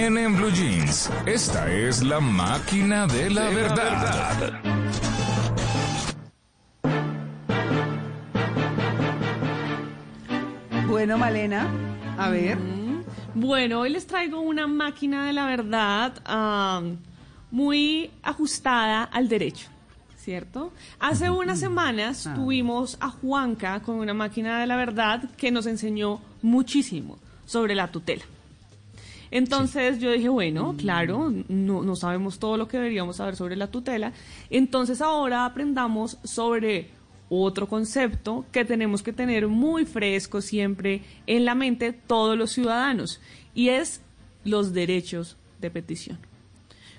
También en Blue Jeans. Esta es la máquina de la verdad. Bueno, Malena, a ver. Bueno, hoy les traigo una máquina de la verdad muy ajustada al derecho, ¿cierto? Hace unas semanas Ah. tuvimos a Juanca con una máquina de la verdad que nos enseñó muchísimo sobre la tutela. Entonces yo dije, bueno, claro, no, no sabemos todo lo que deberíamos saber sobre la tutela. Entonces ahora aprendamos sobre otro concepto que tenemos que tener muy fresco siempre en la mente todos los ciudadanos y es los derechos de petición.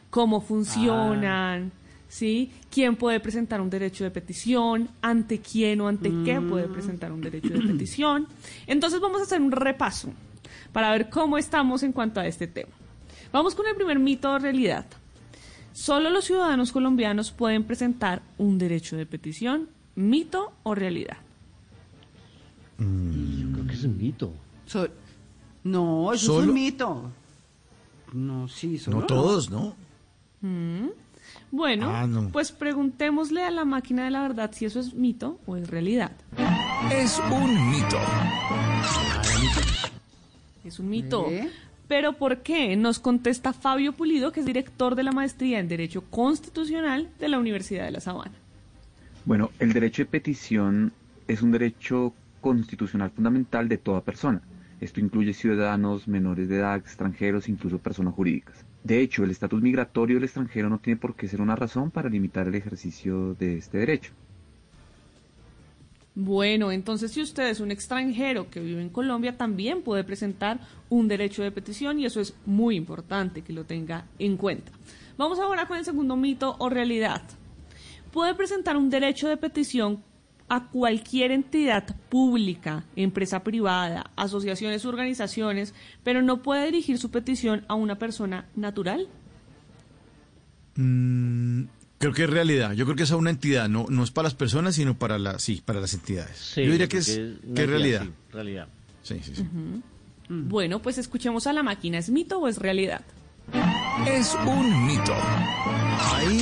Cómo funcionan, ¿sí? ¿Quién puede presentar un derecho de petición? ¿Ante quién o ante qué puede presentar un derecho de petición? Entonces vamos a hacer un repaso para ver cómo estamos en cuanto a este tema. Vamos con el primer mito o realidad. Solo los ciudadanos colombianos pueden presentar un derecho de petición, mito o realidad. Yo creo que es un mito. So- no, eso es un mito. No, sí, solo No todos, ¿no? Bueno, Ah, no. pues preguntémosle a la máquina de la verdad si eso es mito o es realidad. Es un mito. Es un mito. ¿Eh? Pero ¿por qué? Nos contesta Fabio Pulido, que es director de la maestría en Derecho Constitucional de la Universidad de La Sabana. Bueno, el derecho de petición es un derecho constitucional fundamental de toda persona. Esto incluye ciudadanos, menores de edad, extranjeros, incluso personas jurídicas. De hecho, el estatus migratorio del extranjero no tiene por qué ser una razón para limitar el ejercicio de este derecho. Bueno, entonces si usted es un extranjero que vive en Colombia, también puede presentar un derecho de petición y eso es muy importante que lo tenga en cuenta. Vamos ahora con el segundo mito o realidad. Puede presentar un derecho de petición a cualquier entidad pública, empresa privada, asociaciones organizaciones, pero no puede dirigir su petición a una persona natural. Mm, creo que es realidad. Yo creo que es a una entidad. No, no es para las personas, sino para, la, sí, para las entidades. Sí, Yo diría que es, que es realidad. sí, realidad. Sí, sí, sí. Bueno, pues escuchemos a la máquina. ¿Es mito o es realidad? Es un mito. Ahí,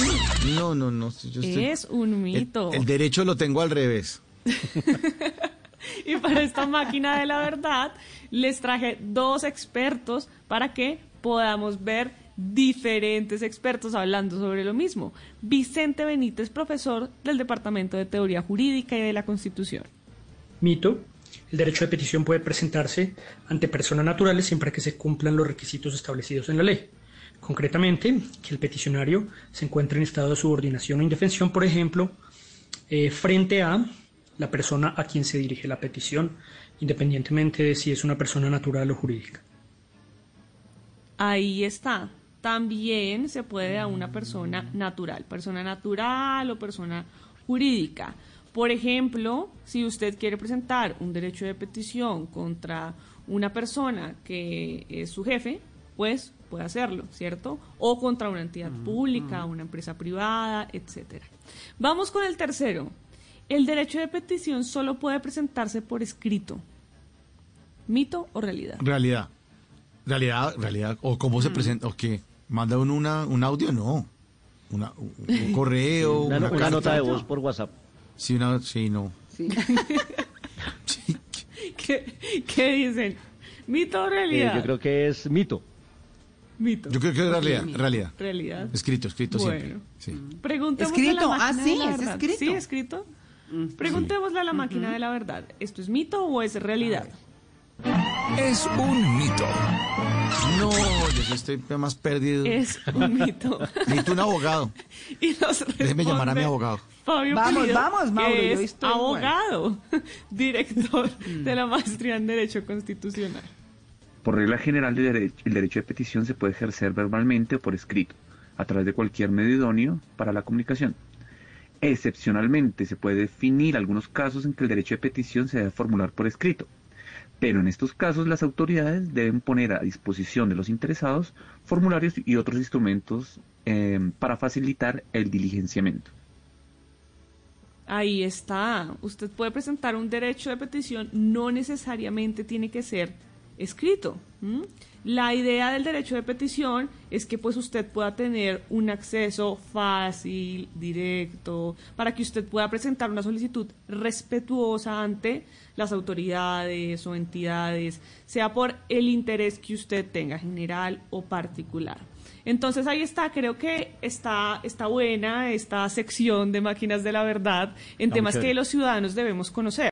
no, no, no. sí, yo estoy- Es un el, mito. el derecho lo tengo al revés. Y para esta máquina de la verdad les traje dos expertos para que podamos ver diferentes expertos hablando sobre lo mismo. Vicente Benítez, profesor del Departamento de Teoría Jurídica y de la Constitución. Mito. El derecho de petición puede presentarse ante personas naturales siempre que se cumplan los requisitos establecidos en la ley. Concretamente, que el peticionario se encuentre en estado de subordinación o indefensión, por ejemplo, eh, frente a la persona a quien se dirige la petición, independientemente de si es una persona natural o jurídica. Ahí está. También se puede a una persona natural, persona natural o persona jurídica. Por ejemplo, si usted quiere presentar un derecho de petición contra una persona que es su jefe, pues puede hacerlo, ¿cierto? O contra una entidad pública, una empresa privada, etcétera. Vamos con el tercero. El derecho de petición solo puede presentarse por escrito. ¿Mito o realidad? Realidad. Realidad, realidad. O cómo se presenta, o qué. Manda uno una, un audio, no. Una, un, correo, Una, una, nota de voz por WhatsApp. Sí, una, sí, no. Sí. Sí. ¿Qué, qué dicen? ¿Mito o Eh, realidad? yo creo que es mito. Mito. Yo creo que es realidad, realidad. Realidad. Escrito, escrito Bueno. siempre. Sí. Preguntemos Escrito, a la ah, sí, es escrito. Sí, escrito. Preguntémosle a la máquina de la verdad. ¿Esto es mito o es realidad? Es un mito. No, yo estoy más perdido. Es un mito. Necesito un abogado. y nos Déjeme llamar a mi abogado. Fabio Vamos, Pulido, vamos, Mauro, que yo es estoy igual. abogado, director de la maestría en Derecho Constitucional. Por regla general, el derecho de petición se puede ejercer verbalmente o por escrito, a través de cualquier medio idóneo para la comunicación. Excepcionalmente, se puede definir algunos casos en que el derecho de petición se debe formular por escrito, pero en estos casos las autoridades deben poner a disposición de los interesados formularios y otros instrumentos eh, para facilitar el diligenciamiento. Ahí está. Usted puede presentar un derecho de petición, no necesariamente tiene que ser escrito. La idea del derecho de petición es que pues usted pueda tener un acceso fácil, directo, para que usted pueda presentar una solicitud respetuosa ante las autoridades o entidades, sea por el interés que usted tenga, general o particular. Entonces ahí está, creo que está, está buena esta sección de máquinas de la verdad en temas que los ciudadanos debemos conocer.